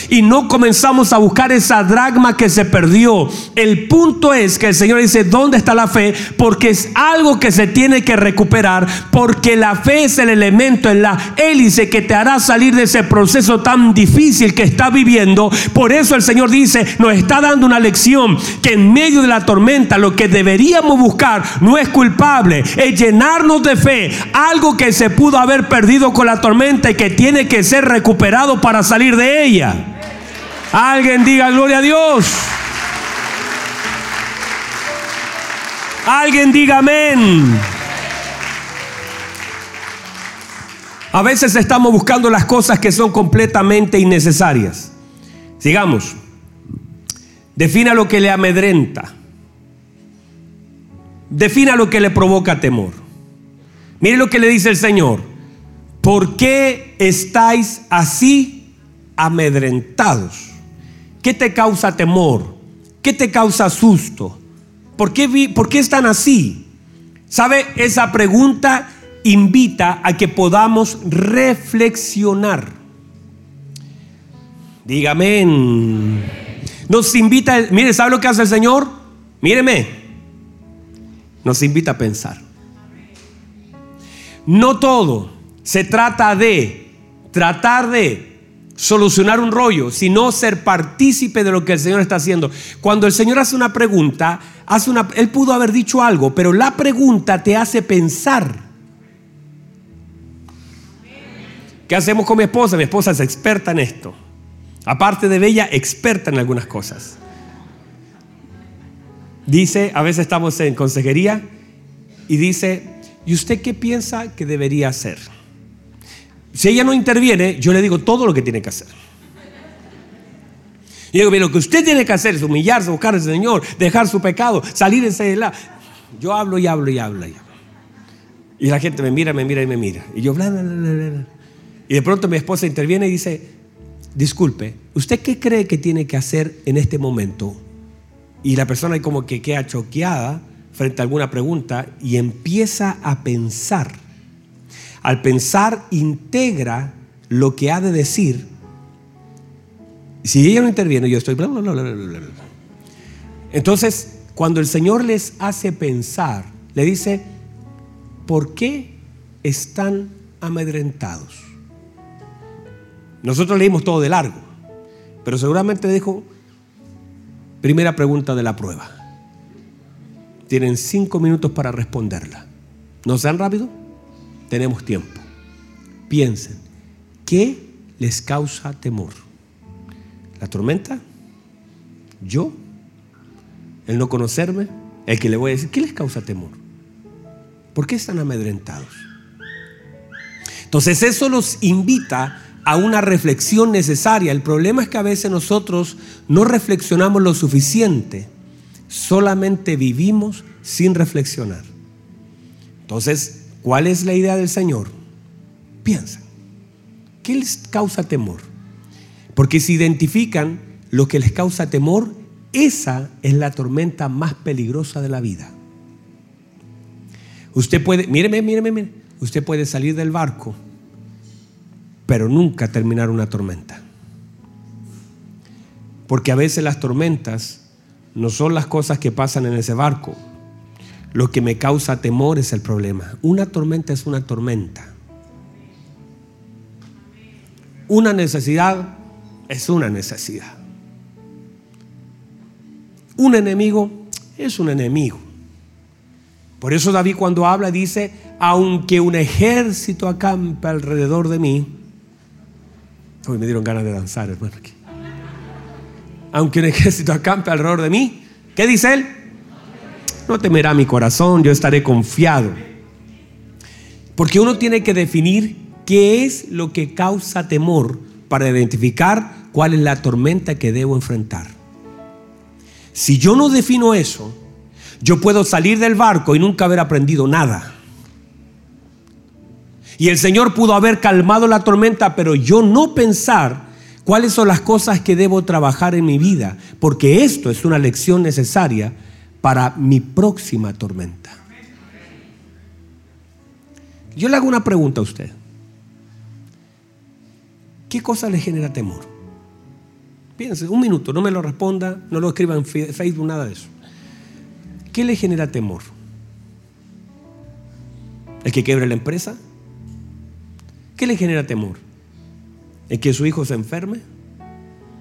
y no comenzamos a buscar esa dragma que se perdió. El punto es que el Señor dice, ¿dónde está la fe? Porque es algo que se tiene que recuperar, porque la fe es el elemento en la hélice que te hará salir de ese proceso tan difícil que está viviendo. Por eso el Señor dice, nos está dando una lección que en medio de la tormenta lo que deberíamos buscar no es culpable, es llenarnos de fe, algo que se pudo haber perdido con la tormenta y que tiene que ser recuperado para salir de ella. Alguien diga gloria a Dios. Alguien diga amén. A veces estamos buscando las cosas que son completamente innecesarias. Sigamos. Defina lo que le amedrenta. Defina lo que le provoca temor. Mire lo que le dice el Señor. ¿Por qué estáis así amedrentados? ¿Qué te causa temor? ¿Qué te causa susto? ¿Por qué, ¿Por qué están así? ¿Sabe? Esa pregunta invita a que podamos reflexionar. Dígame. Nos invita, mire, ¿sabe lo que hace el Señor? Míreme. Nos invita a pensar. No todo se trata de tratar de solucionar un rollo, sino ser partícipe de lo que el Señor está haciendo. Cuando el Señor hace una pregunta, hace una, Él pudo haber dicho algo, pero la pregunta te hace pensar. ¿Qué hacemos con mi esposa? Mi esposa es experta en esto. Aparte de bella, experta en algunas cosas. Dice, a veces estamos en consejería y dice, ¿y usted qué piensa que debería hacer? Si ella no interviene, yo le digo todo lo que tiene que hacer. Y digo, lo que usted tiene que hacer es humillarse, buscar al Señor, dejar su pecado, salir de la. Yo hablo y hablo y hablo y. Y la gente me mira, me mira y me mira. Y yo, bla, bla, bla, bla. Y de pronto mi esposa interviene y dice, disculpe, ¿usted qué cree que tiene que hacer en este momento? Y la persona como que queda choqueada frente a alguna pregunta y empieza a pensar al pensar, integra lo que ha de decir. Si ella no interviene, yo estoy bla, bla, bla, bla, bla. Entonces, cuando el Señor les hace pensar, le dice, ¿por qué están amedrentados? Nosotros leímos todo de largo, pero seguramente dijo, primera pregunta de la prueba. Tienen cinco minutos para responderla. ¿No sean rápido? Tenemos tiempo. Piensen, ¿Qué les causa temor? ¿La tormenta? ¿Yo? ¿El no conocerme? El que le voy a decir, ¿qué les causa temor? ¿Por qué están amedrentados? Entonces eso los invita a una reflexión necesaria. El problema es que a veces nosotros no reflexionamos lo suficiente, solamente vivimos sin reflexionar. Entonces, ¿cuál es la idea del Señor? Piensa, ¿qué les causa temor? Porque si identifican lo que les causa temor, esa es la tormenta más peligrosa de la vida. Usted puede, míreme, míreme, míreme, usted puede salir del barco pero nunca terminar una tormenta. Porque a veces las tormentas no son las cosas que pasan en ese barco. Lo que me causa temor es el problema. Una tormenta es una tormenta. Una necesidad es una necesidad. Un enemigo es un enemigo. Por eso David cuando habla dice, aunque un ejército acampe alrededor de mí, Hoy me dieron ganas de danzar, hermano. Aunque un ejército acampe alrededor de mí, ¿qué dice él? No temerá mi corazón, yo estaré confiado. Porque uno tiene que definir qué es lo que causa temor para identificar cuál es la tormenta que debo enfrentar. Si yo no defino eso, yo puedo salir del barco y nunca haber aprendido nada. Y el Señor pudo haber calmado la tormenta, pero yo no pensar cuáles son las cosas que debo trabajar en mi vida, porque esto es una lección necesaria para mi próxima tormenta. Yo le hago una pregunta a usted. ¿Qué cosa le genera temor? Piense, un minuto, no me lo responda, no lo escriba en Facebook, nada de eso. ¿Qué le genera temor? ¿El que quiebre la empresa? ¿Qué le genera temor? ¿En que su hijo se enferme?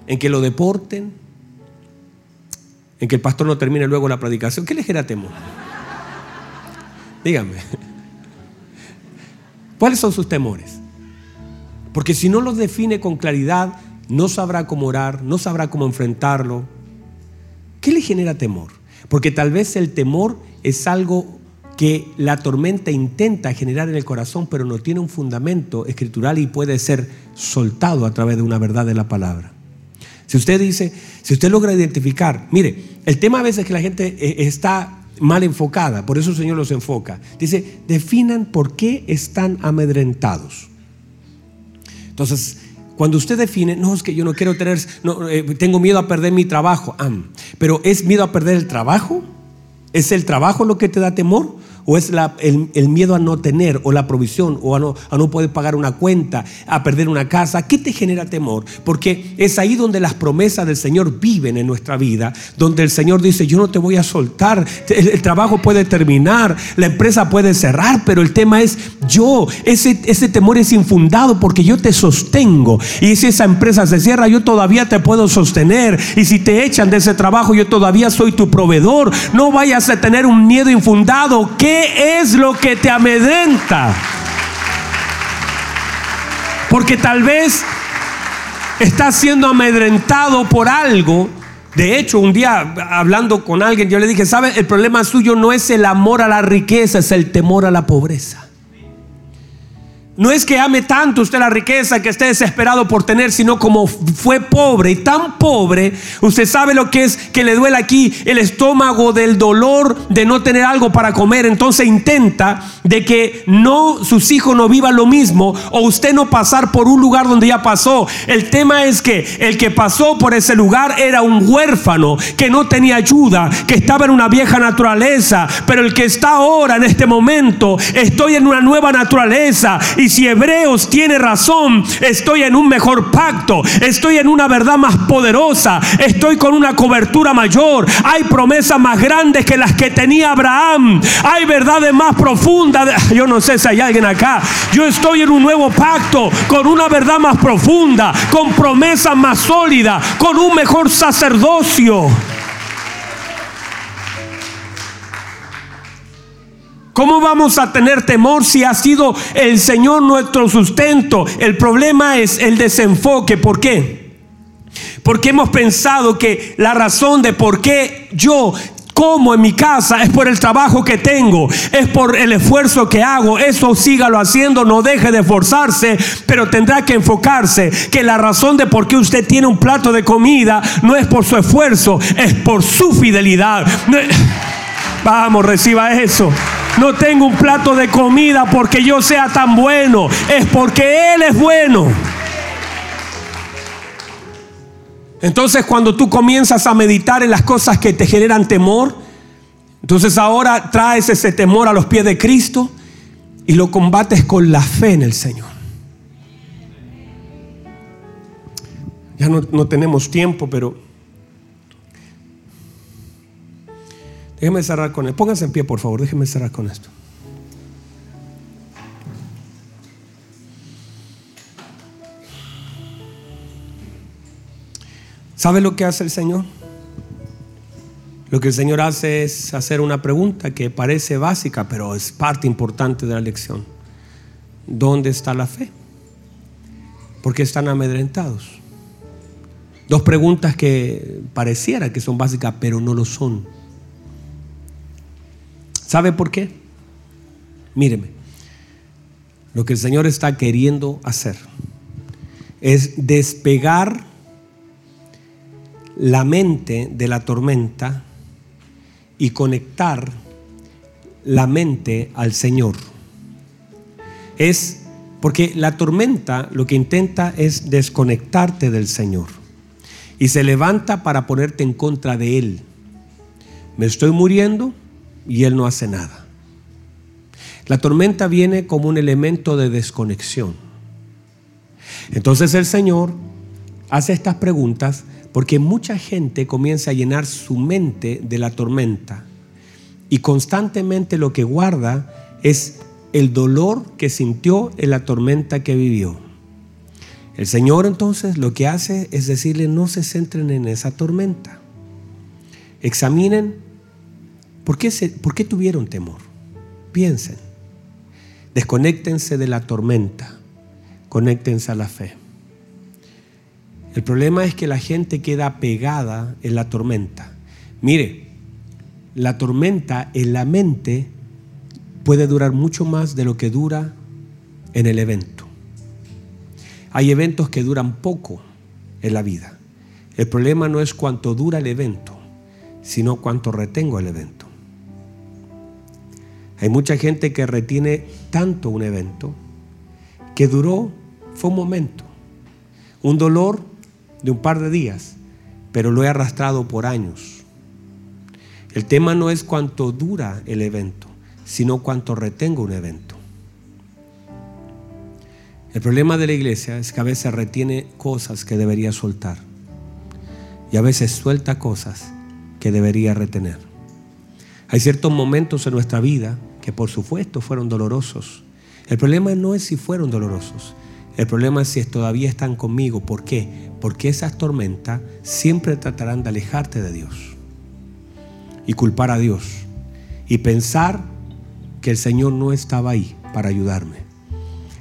¿En que lo deporten? ¿En que el pastor no termine luego la predicación? ¿Qué le genera temor? Dígame. ¿Cuáles son sus temores? Porque si no los define con claridad, no sabrá cómo orar, no sabrá cómo enfrentarlo. ¿Qué le genera temor? Porque tal vez el temor es algo que la tormenta intenta generar en el corazón, pero no tiene un fundamento escritural y puede ser soltado a través de una verdad de la palabra. Si usted dice, si usted logra identificar, mire, el tema a veces es que la gente eh, está mal enfocada, por eso el Señor los enfoca. Dice, definan por qué están amedrentados. Entonces, cuando usted define, no, es que yo no quiero tener, eh, tengo miedo a perder mi trabajo, pero ¿es miedo a perder el trabajo? ¿Es el trabajo lo que te da temor? O es el, miedo a no tener, o la provisión, o a no, poder pagar una cuenta, a perder una casa, ¿qué te genera temor? Porque es ahí donde las promesas del Señor viven en nuestra vida, donde el Señor dice, yo no te voy a soltar, el, trabajo puede terminar, la empresa puede cerrar, pero el tema es yo, ese, ese temor es infundado porque yo te sostengo, y si esa empresa se cierra, yo todavía te puedo sostener, y si te echan de ese trabajo, yo todavía soy tu proveedor, no vayas a tener un miedo infundado, ¿qué ¿Qué es lo que te amedrenta? Porque tal vez estás siendo amedrentado por algo. De hecho, un día hablando con alguien, yo le dije, ¿sabe? El problema suyo no es el amor a la riqueza, es el temor a la pobreza. No es que ame tanto usted la riqueza que esté desesperado por tener, sino como fue pobre y tan pobre, usted sabe lo que es que le duele aquí el estómago del dolor de no tener algo para comer, entonces intenta de que no sus hijos no vivan lo mismo o usted no pasar por un lugar donde ya pasó. El tema es que el que pasó por ese lugar era un huérfano que no tenía ayuda, que estaba en una vieja naturaleza, pero el que está ahora en este momento, estoy en una nueva naturaleza y si Hebreos tiene razón, estoy en un mejor pacto, estoy en una verdad más poderosa, estoy con una cobertura mayor, hay promesas más grandes que las que tenía Abraham, hay verdades más profundas. Yo no sé si hay alguien acá, yo estoy en un nuevo pacto con una verdad más profunda, con promesas más sólidas, con un mejor sacerdocio. ¿Cómo vamos a tener temor si ha sido el Señor nuestro sustento? El problema es el desenfoque. ¿Por qué? Porque hemos pensado que la razón de por qué yo como en mi casa es por el trabajo que tengo, es por el esfuerzo que hago. Eso sígalo haciendo, no deje de esforzarse, pero tendrá que enfocarse que la razón de por qué usted tiene un plato de comida no es por su esfuerzo, es por su fidelidad. Vamos, reciba eso. No tengo un plato de comida porque yo sea tan bueno, es porque Él es bueno. Entonces cuando tú comienzas a meditar en las cosas que te generan temor, entonces ahora traes ese temor a los pies de Cristo y lo combates con la fe en el Señor. Ya no, no tenemos tiempo, pero Déjeme cerrar con esto. Pónganse en pie, por favor. Déjeme cerrar con esto. ¿Sabe lo que hace el Señor? Lo que el Señor hace es hacer una pregunta que parece básica, pero es parte importante de la lección. ¿Dónde está la fe? ¿Por qué están amedrentados? Dos preguntas que pareciera que son básicas, pero no lo son. ¿Sabe por qué? Míreme, lo que el Señor está queriendo hacer es despegar la mente de la tormenta y conectar la mente al Señor. Es porque la tormenta lo que intenta es desconectarte del Señor y se levanta para ponerte en contra de Él. Me estoy muriendo, y Él no hace nada. La tormenta viene como un elemento de desconexión. Entonces el Señor hace estas preguntas porque mucha gente comienza a llenar su mente de la tormenta y constantemente lo que guarda es el dolor que sintió en la tormenta que vivió. El Señor entonces lo que hace es decirle no se centren en esa tormenta. Examinen ¿Por qué, ¿Por qué tuvieron temor? Piensen. Desconéctense de la tormenta. Conéctense a la fe. El problema es que la gente queda pegada en la tormenta. Mire, la tormenta en la mente puede durar mucho más de lo que dura en el evento. Hay eventos que duran poco en la vida. El problema no es cuánto dura el evento, sino cuánto retengo el evento. Hay mucha gente que retiene tanto un evento que duró, fue un momento, un dolor de un par de días, pero lo he arrastrado por años. El tema no es cuánto dura el evento, sino cuánto retengo un evento. El problema de la iglesia es que a veces retiene cosas que debería soltar y a veces suelta cosas que debería retener. Hay ciertos momentos en nuestra vida que por supuesto fueron dolorosos. El problema no es si fueron dolorosos. El problema es si todavía están conmigo. ¿Por qué? Porque esas tormentas siempre tratarán de alejarte de Dios y culpar a Dios y pensar que el Señor no estaba ahí para ayudarme.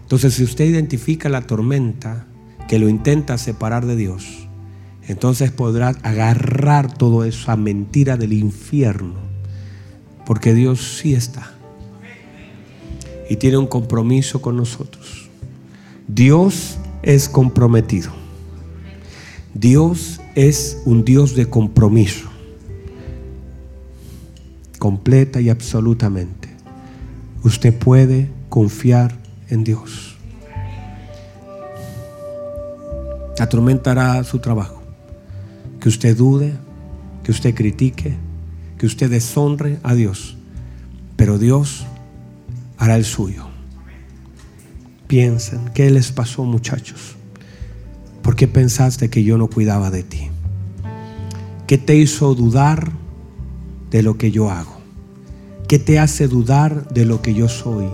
Entonces, si usted identifica la tormenta que lo intenta separar de Dios, entonces podrá agarrar toda esa mentira del infierno porque Dios sí está. Y tiene un compromiso con nosotros. Dios es comprometido. Dios es un Dios de compromiso. Completa y absolutamente. Usted puede confiar en Dios. Atormentará su trabajo. Que usted dude, que usted critique, que usted deshonre a Dios, pero Dios hará el suyo. Piensen, ¿qué les pasó muchachos? ¿Por qué pensaste que yo no cuidaba de ti? ¿Qué te hizo dudar de lo que yo hago? ¿Qué te hace dudar de lo que yo soy?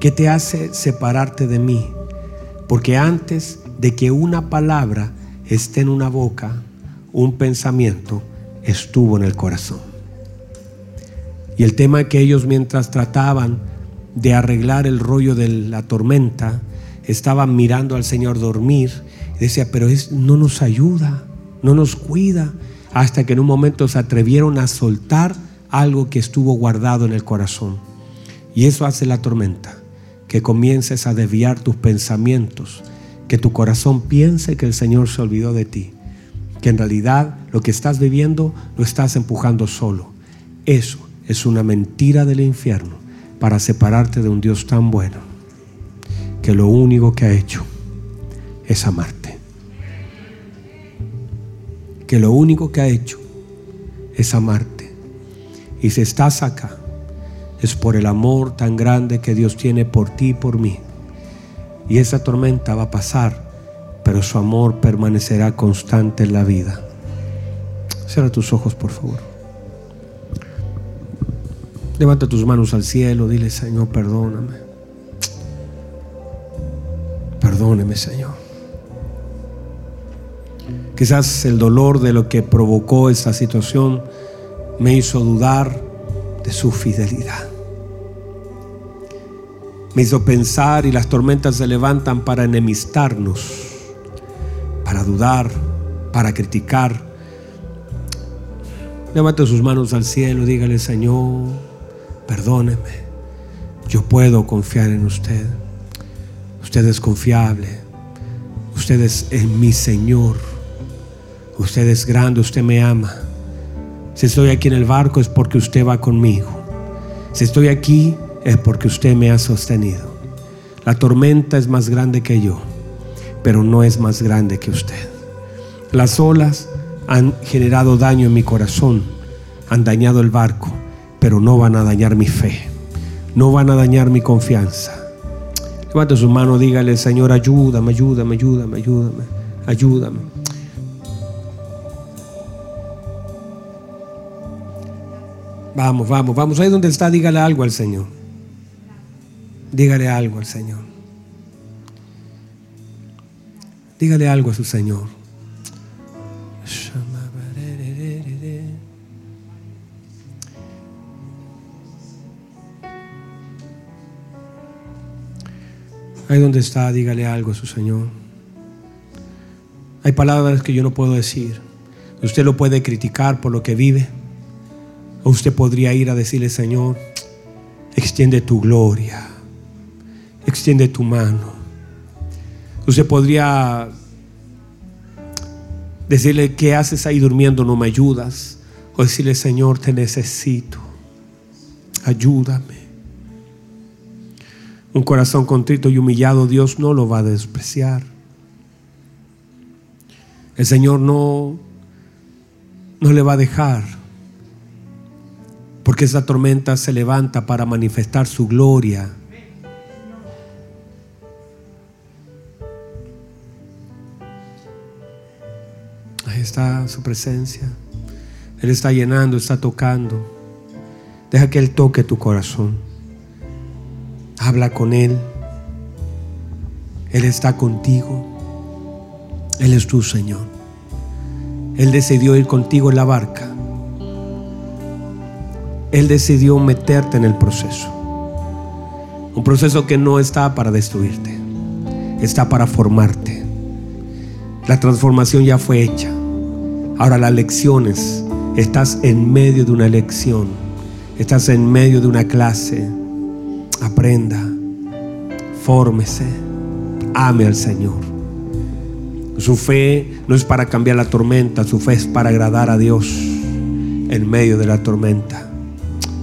¿Qué te hace separarte de mí? Porque antes de que una palabra esté en una boca, un pensamiento estuvo en el corazón. Y el tema que ellos mientras trataban de arreglar el rollo de la tormenta, estaban mirando al Señor dormir. Y decía, pero es, no nos ayuda, no nos cuida. Hasta que en un momento se atrevieron a soltar algo que estuvo guardado en el corazón. Y eso hace la tormenta, que comiences a desviar tus pensamientos, que tu corazón piense que el Señor se olvidó de ti, que en realidad lo que estás viviendo lo estás empujando solo. Eso es una mentira del infierno para separarte de un Dios tan bueno, que lo único que ha hecho es amarte. Que lo único que ha hecho es amarte. Y si estás acá, es por el amor tan grande que Dios tiene por ti y por mí. Y esa tormenta va a pasar, pero su amor permanecerá constante en la vida. Cierra tus ojos, por favor. Levanta tus manos al cielo, dile, Señor, perdóname. Perdóneme, Señor. Quizás el dolor de lo que provocó esa situación me hizo dudar de su fidelidad. Me hizo pensar y las tormentas se levantan para enemistarnos, para dudar, para criticar. Levante sus manos al cielo, dígale, Señor, perdóneme. Yo puedo confiar en usted. Usted es confiable. Usted es mi Señor. Usted es grande, usted me ama. Si estoy aquí en el barco es porque usted va conmigo. Si estoy aquí es porque usted me ha sostenido. La tormenta es más grande que yo, pero no es más grande que usted. Las olas han generado daño en mi corazón, han dañado el barco, pero no van a dañar mi fe, no van a dañar mi confianza. Levante su mano, dígale, Señor, ayúdame, ayúdame, ayúdame, ayúdame, ayúdame. Vamos, vamos, vamos. Ahí donde está, dígale algo al Señor. Dígale algo al Señor. Dígale algo a su Señor. Ahí donde está, dígale algo a su Señor. Hay palabras que yo no puedo decir. Usted lo puede criticar por lo que vive. O usted podría ir a decirle, Señor, extiende tu gloria, extiende tu mano. Usted podría decirle, ¿qué haces ahí durmiendo? No me ayudas. O decirle, Señor, te necesito. Ayúdame. Un corazón contrito y humillado, Dios no lo va a despreciar. El Señor no, no le va a dejar porque esa tormenta se levanta para manifestar su gloria. Está su presencia. Él está llenando, está tocando. Deja que Él toque tu corazón. Habla con Él. Él está contigo. Él es tu Señor. Él decidió ir contigo en la barca. Él decidió meterte en el proceso. Un proceso que no está para destruirte, está para formarte. La transformación ya fue hecha. Ahora las lecciones, estás en medio de una lección, estás en medio de una clase. Aprenda, fórmese, ame al Señor. Su fe no es para cambiar la tormenta, su fe es para agradar a Dios en medio de la tormenta.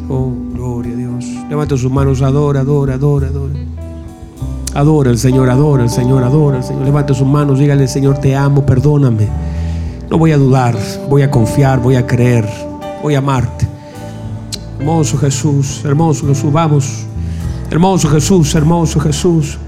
Oh, gloria a Dios. Levanta sus manos, adora, adora, adora, adora. Adora al Señor, adora al Señor, adora al Señor. Levanta sus manos, dígale, Señor, te amo, perdóname. No voy a dudar, voy a confiar, voy a creer, voy a amarte. Hermoso Jesús, hermoso Jesús, vamos. Hermoso Jesús, hermoso Jesús.